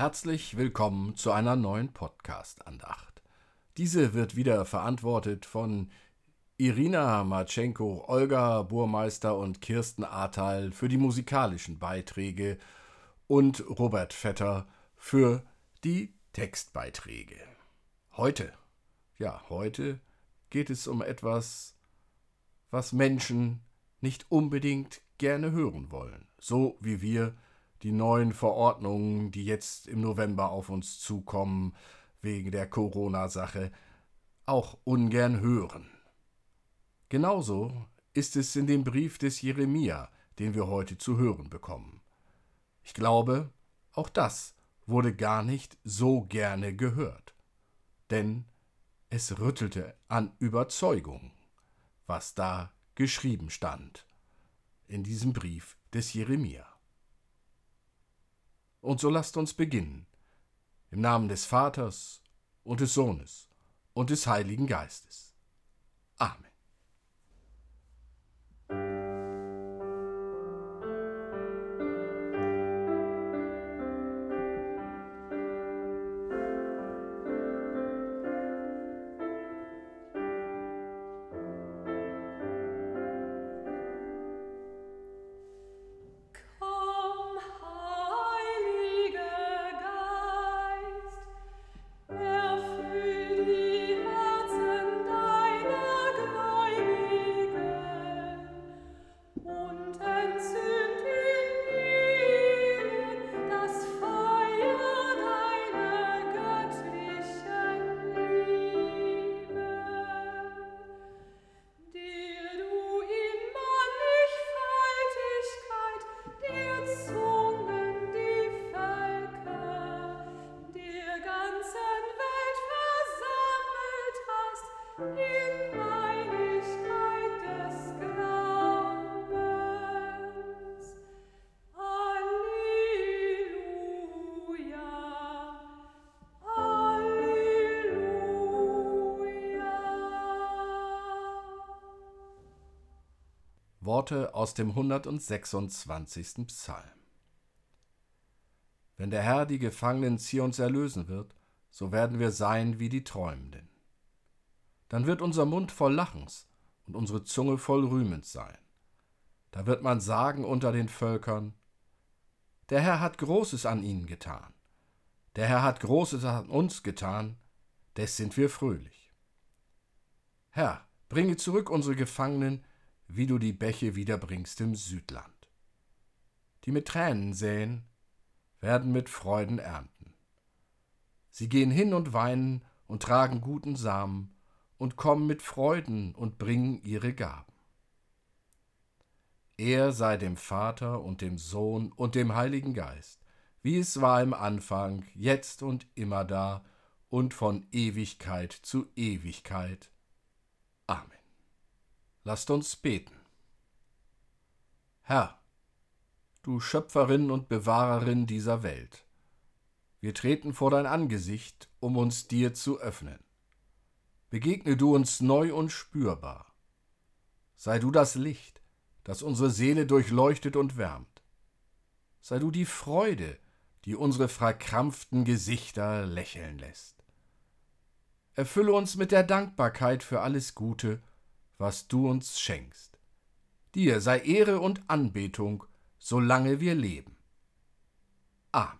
Herzlich willkommen zu einer neuen Podcast-Andacht. Diese wird wieder verantwortet von Irina Matschenko, Olga Burmeister und Kirsten Ahrtal für die musikalischen Beiträge und Robert Vetter für die Textbeiträge. Heute, ja, heute geht es um etwas, was Menschen nicht unbedingt gerne hören wollen, so wie wir die neuen Verordnungen, die jetzt im November auf uns zukommen, wegen der Corona-Sache, auch ungern hören. Genauso ist es in dem Brief des Jeremia, den wir heute zu hören bekommen. Ich glaube, auch das wurde gar nicht so gerne gehört, denn es rüttelte an Überzeugung, was da geschrieben stand in diesem Brief des Jeremia. Und so lasst uns beginnen. Im Namen des Vaters und des Sohnes und des Heiligen Geistes. Amen. Worte aus dem 126. Psalm. Wenn der Herr die Gefangenen Zions erlösen wird, so werden wir sein wie die Träumenden. Dann wird unser Mund voll Lachens und unsere Zunge voll Rühmens sein. Da wird man sagen unter den Völkern, der Herr hat Großes an ihnen getan. Der Herr hat Großes an uns getan, des sind wir fröhlich. Herr, bringe zurück unsere Gefangenen, wie du die Bäche wiederbringst im Südland. Die mit Tränen säen, werden mit Freuden ernten. Sie gehen hin und weinen und tragen guten Samen und kommen mit Freuden und bringen ihre Gaben. Er sei dem Vater und dem Sohn und dem Heiligen Geist, wie es war im Anfang, jetzt und immer da und von Ewigkeit zu Ewigkeit. Lasst uns beten. Herr, du Schöpferin und Bewahrerin dieser Welt, wir treten vor dein Angesicht, um uns dir zu öffnen. Begegne du uns neu und spürbar. Sei du das Licht, das unsere Seele durchleuchtet und wärmt. Sei du die Freude, die unsere verkrampften Gesichter lächeln lässt. Erfülle uns mit der Dankbarkeit für alles Gute, was du uns schenkst. Dir sei Ehre und Anbetung, solange wir leben. Amen.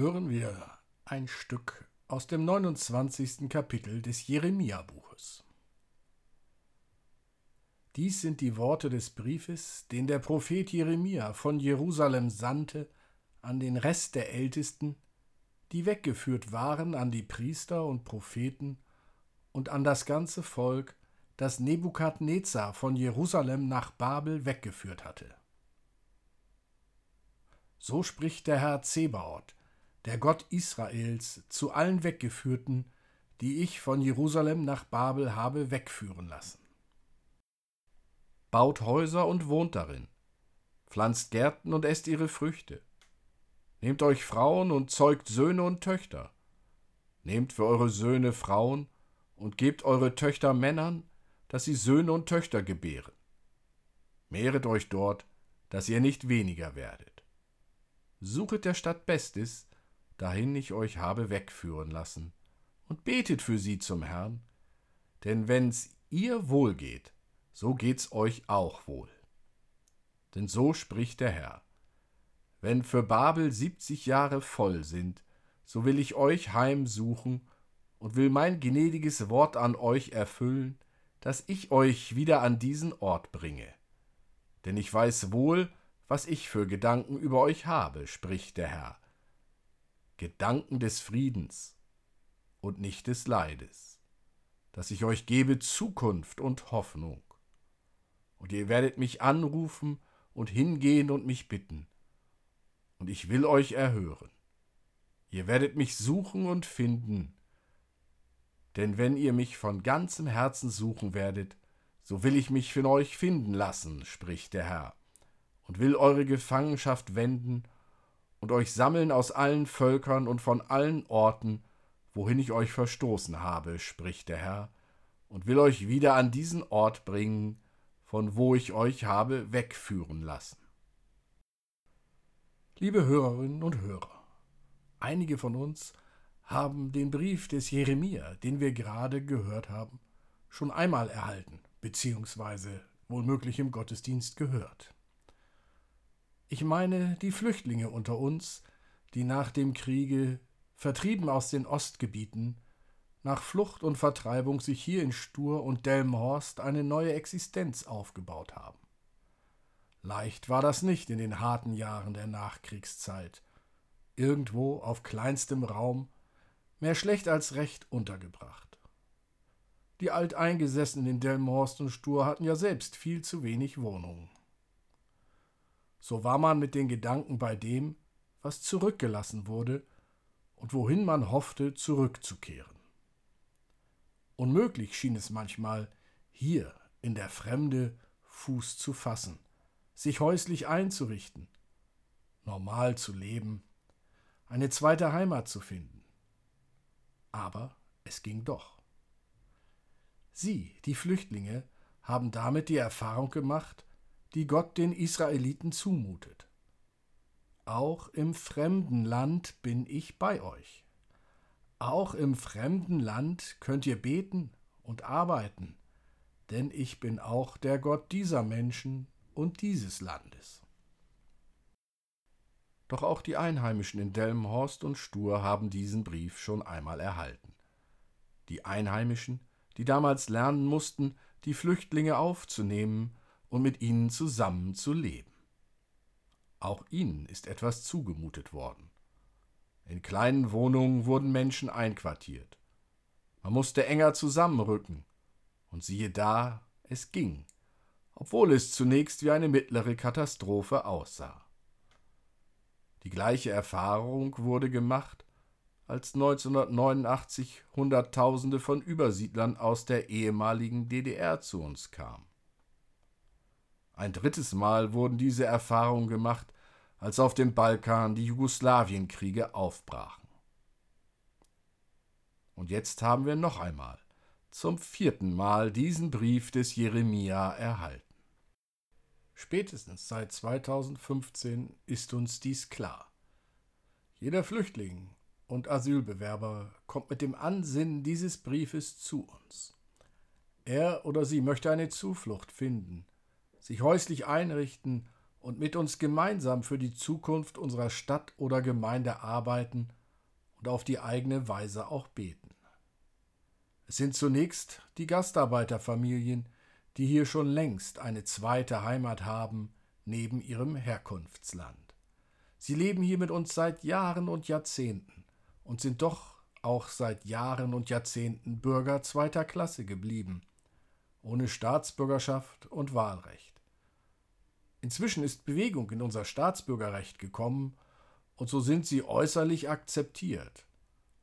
Hören wir ein Stück aus dem 29. Kapitel des Jeremia-Buches. Dies sind die Worte des Briefes, den der Prophet Jeremia von Jerusalem sandte an den Rest der Ältesten, die weggeführt waren an die Priester und Propheten und an das ganze Volk, das Nebukadnezar von Jerusalem nach Babel weggeführt hatte. So spricht der Herr Zebaoth, der Gott Israels, zu allen Weggeführten, die ich von Jerusalem nach Babel habe wegführen lassen. Baut Häuser und wohnt darin, pflanzt Gärten und esst ihre Früchte. Nehmt euch Frauen und zeugt Söhne und Töchter. Nehmt für eure Söhne Frauen und gebt eure Töchter Männern, dass sie Söhne und Töchter gebären. Mehret euch dort, dass ihr nicht weniger werdet. Suchet der Stadt Bestes, dahin ich euch habe wegführen lassen, und betet für sie zum Herrn, denn wenn's ihr wohl geht, so geht's euch auch wohl. Denn so spricht der Herr. Wenn für Babel siebzig Jahre voll sind, so will ich euch heimsuchen und will mein gnädiges Wort an euch erfüllen, dass ich euch wieder an diesen Ort bringe. Denn ich weiß wohl, was ich für Gedanken über euch habe, spricht der Herr. Gedanken des Friedens und nicht des Leides, dass ich euch gebe Zukunft und Hoffnung. Und ihr werdet mich anrufen und hingehen und mich bitten, und ich will euch erhören. Ihr werdet mich suchen und finden, denn wenn ihr mich von ganzem Herzen suchen werdet, so will ich mich von euch finden lassen, spricht der Herr, und will eure Gefangenschaft wenden und euch sammeln aus allen Völkern und von allen Orten, wohin ich euch verstoßen habe, spricht der Herr, und will euch wieder an diesen Ort bringen, von wo ich euch habe wegführen lassen. Liebe Hörerinnen und Hörer, einige von uns haben den Brief des Jeremia, den wir gerade gehört haben, schon einmal erhalten, beziehungsweise womöglich im Gottesdienst gehört. Ich meine die Flüchtlinge unter uns, die nach dem Kriege, vertrieben aus den Ostgebieten, nach Flucht und Vertreibung sich hier in Stur und Delmenhorst eine neue Existenz aufgebaut haben. Leicht war das nicht in den harten Jahren der Nachkriegszeit. Irgendwo auf kleinstem Raum, mehr schlecht als recht untergebracht. Die Alteingesessenen in Delmenhorst und Stur hatten ja selbst viel zu wenig Wohnungen. So war man mit den Gedanken bei dem, was zurückgelassen wurde und wohin man hoffte, zurückzukehren. Unmöglich schien es manchmal, hier in der Fremde Fuß zu fassen sich häuslich einzurichten, normal zu leben, eine zweite Heimat zu finden. Aber es ging doch. Sie, die Flüchtlinge, haben damit die Erfahrung gemacht, die Gott den Israeliten zumutet. Auch im fremden Land bin ich bei euch. Auch im fremden Land könnt ihr beten und arbeiten, denn ich bin auch der Gott dieser Menschen und dieses Landes. Doch auch die Einheimischen in Delmenhorst und Stur haben diesen Brief schon einmal erhalten. Die Einheimischen, die damals lernen mussten, die Flüchtlinge aufzunehmen und mit ihnen zusammen zu leben. Auch ihnen ist etwas zugemutet worden. In kleinen Wohnungen wurden Menschen einquartiert. Man musste enger zusammenrücken. Und siehe da, es ging obwohl es zunächst wie eine mittlere Katastrophe aussah. Die gleiche Erfahrung wurde gemacht, als 1989 Hunderttausende von Übersiedlern aus der ehemaligen DDR zu uns kamen. Ein drittes Mal wurden diese Erfahrungen gemacht, als auf dem Balkan die Jugoslawienkriege aufbrachen. Und jetzt haben wir noch einmal, zum vierten Mal, diesen Brief des Jeremia erhalten. Spätestens seit 2015 ist uns dies klar. Jeder Flüchtling und Asylbewerber kommt mit dem Ansinnen dieses Briefes zu uns. Er oder sie möchte eine Zuflucht finden, sich häuslich einrichten und mit uns gemeinsam für die Zukunft unserer Stadt oder Gemeinde arbeiten und auf die eigene Weise auch beten. Es sind zunächst die Gastarbeiterfamilien, die hier schon längst eine zweite Heimat haben neben ihrem Herkunftsland. Sie leben hier mit uns seit Jahren und Jahrzehnten und sind doch auch seit Jahren und Jahrzehnten Bürger zweiter Klasse geblieben, ohne Staatsbürgerschaft und Wahlrecht. Inzwischen ist Bewegung in unser Staatsbürgerrecht gekommen, und so sind sie äußerlich akzeptiert,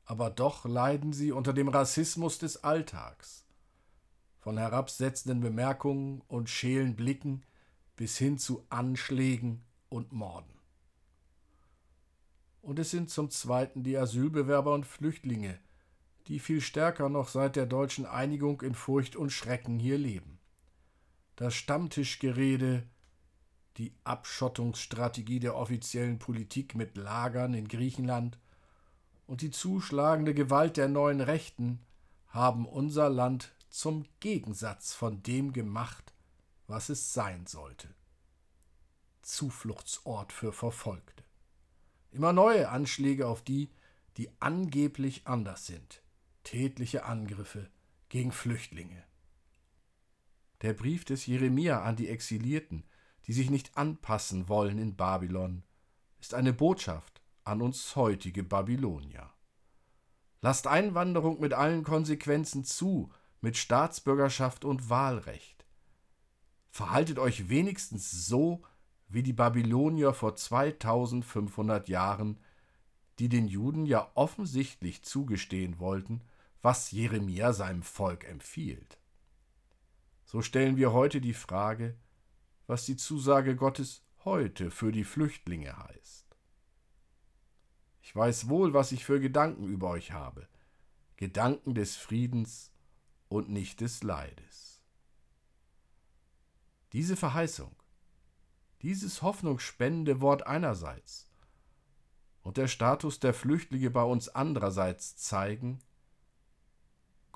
aber doch leiden sie unter dem Rassismus des Alltags, von herabsetzenden Bemerkungen und schälen Blicken bis hin zu Anschlägen und Morden. Und es sind zum Zweiten die Asylbewerber und Flüchtlinge, die viel stärker noch seit der deutschen Einigung in Furcht und Schrecken hier leben. Das Stammtischgerede, die Abschottungsstrategie der offiziellen Politik mit Lagern in Griechenland und die zuschlagende Gewalt der neuen Rechten haben unser Land zum Gegensatz von dem gemacht, was es sein sollte. Zufluchtsort für Verfolgte. Immer neue Anschläge auf die, die angeblich anders sind. Tätliche Angriffe gegen Flüchtlinge. Der Brief des Jeremia an die Exilierten, die sich nicht anpassen wollen in Babylon, ist eine Botschaft an uns heutige Babylonier. Lasst Einwanderung mit allen Konsequenzen zu, mit Staatsbürgerschaft und Wahlrecht. Verhaltet euch wenigstens so, wie die Babylonier vor 2500 Jahren, die den Juden ja offensichtlich zugestehen wollten, was Jeremia seinem Volk empfiehlt. So stellen wir heute die Frage, was die Zusage Gottes heute für die Flüchtlinge heißt. Ich weiß wohl, was ich für Gedanken über euch habe, Gedanken des Friedens und nicht des Leides. Diese Verheißung dieses hoffnungsspendende Wort einerseits und der Status der Flüchtlinge bei uns andererseits zeigen,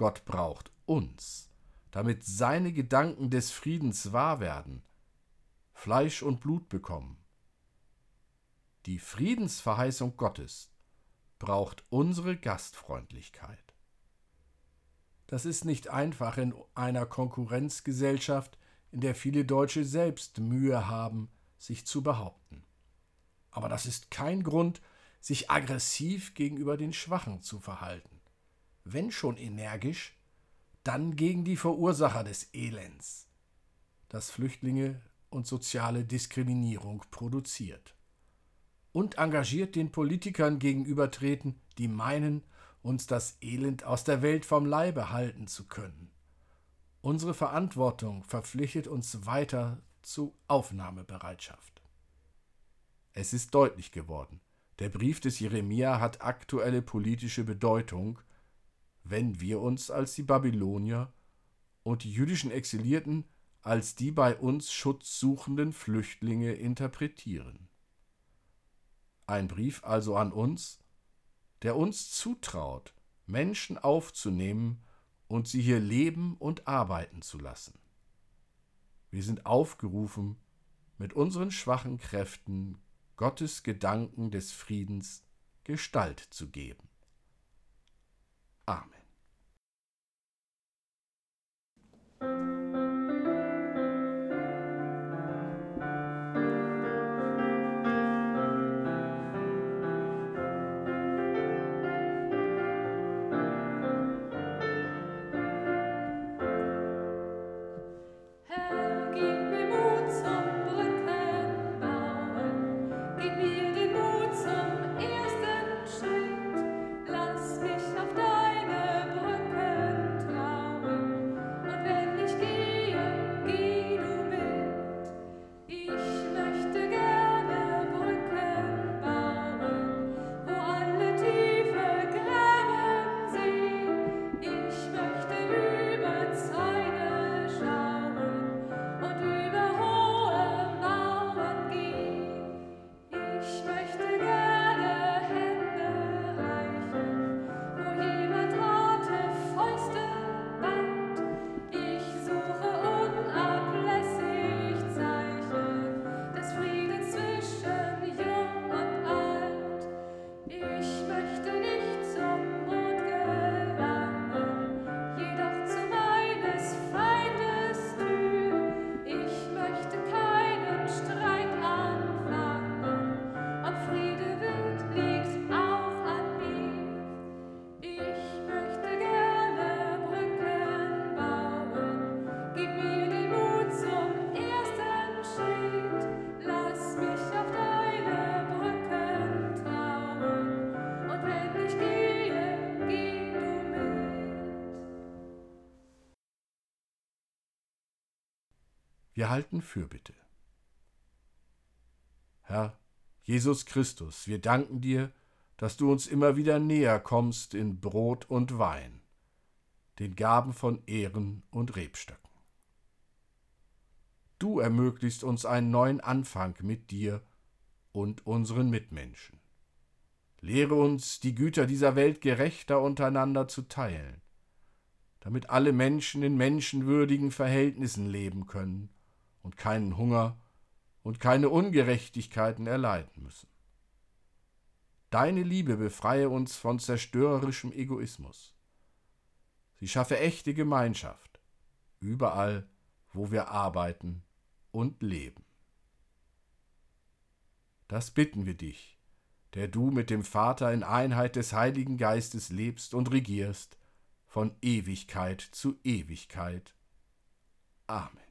Gott braucht uns, damit seine Gedanken des Friedens wahr werden, Fleisch und Blut bekommen. Die Friedensverheißung Gottes braucht unsere Gastfreundlichkeit. Das ist nicht einfach in einer Konkurrenzgesellschaft, in der viele Deutsche selbst Mühe haben, sich zu behaupten. Aber das ist kein Grund, sich aggressiv gegenüber den Schwachen zu verhalten. Wenn schon energisch, dann gegen die Verursacher des Elends, das Flüchtlinge und soziale Diskriminierung produziert. Und engagiert den Politikern gegenübertreten, die meinen, uns das Elend aus der Welt vom Leibe halten zu können. Unsere Verantwortung verpflichtet uns weiter zu Aufnahmebereitschaft. Es ist deutlich geworden, der Brief des Jeremia hat aktuelle politische Bedeutung, wenn wir uns als die Babylonier und die jüdischen Exilierten als die bei uns schutzsuchenden Flüchtlinge interpretieren. Ein Brief also an uns, der uns zutraut, Menschen aufzunehmen und sie hier leben und arbeiten zu lassen. Wir sind aufgerufen, mit unseren schwachen Kräften Gottes Gedanken des Friedens Gestalt zu geben. Amen. Wir halten Fürbitte. Herr Jesus Christus, wir danken dir, dass du uns immer wieder näher kommst in Brot und Wein, den Gaben von Ehren und Rebstöcken. Du ermöglichst uns einen neuen Anfang mit dir und unseren Mitmenschen. Lehre uns, die Güter dieser Welt gerechter untereinander zu teilen, damit alle Menschen in menschenwürdigen Verhältnissen leben können und keinen Hunger und keine Ungerechtigkeiten erleiden müssen. Deine Liebe befreie uns von zerstörerischem Egoismus. Sie schaffe echte Gemeinschaft, überall, wo wir arbeiten und leben. Das bitten wir dich, der du mit dem Vater in Einheit des Heiligen Geistes lebst und regierst, von Ewigkeit zu Ewigkeit. Amen.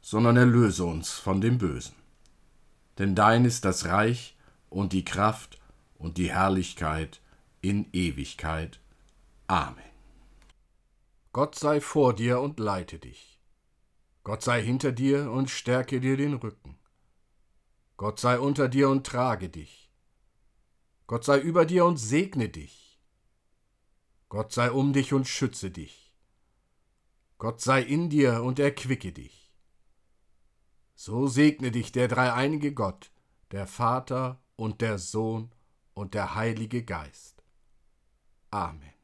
sondern erlöse uns von dem Bösen. Denn dein ist das Reich und die Kraft und die Herrlichkeit in Ewigkeit. Amen. Gott sei vor dir und leite dich. Gott sei hinter dir und stärke dir den Rücken. Gott sei unter dir und trage dich. Gott sei über dir und segne dich. Gott sei um dich und schütze dich. Gott sei in dir und erquicke dich. So segne dich der dreieinige Gott, der Vater und der Sohn und der Heilige Geist. Amen.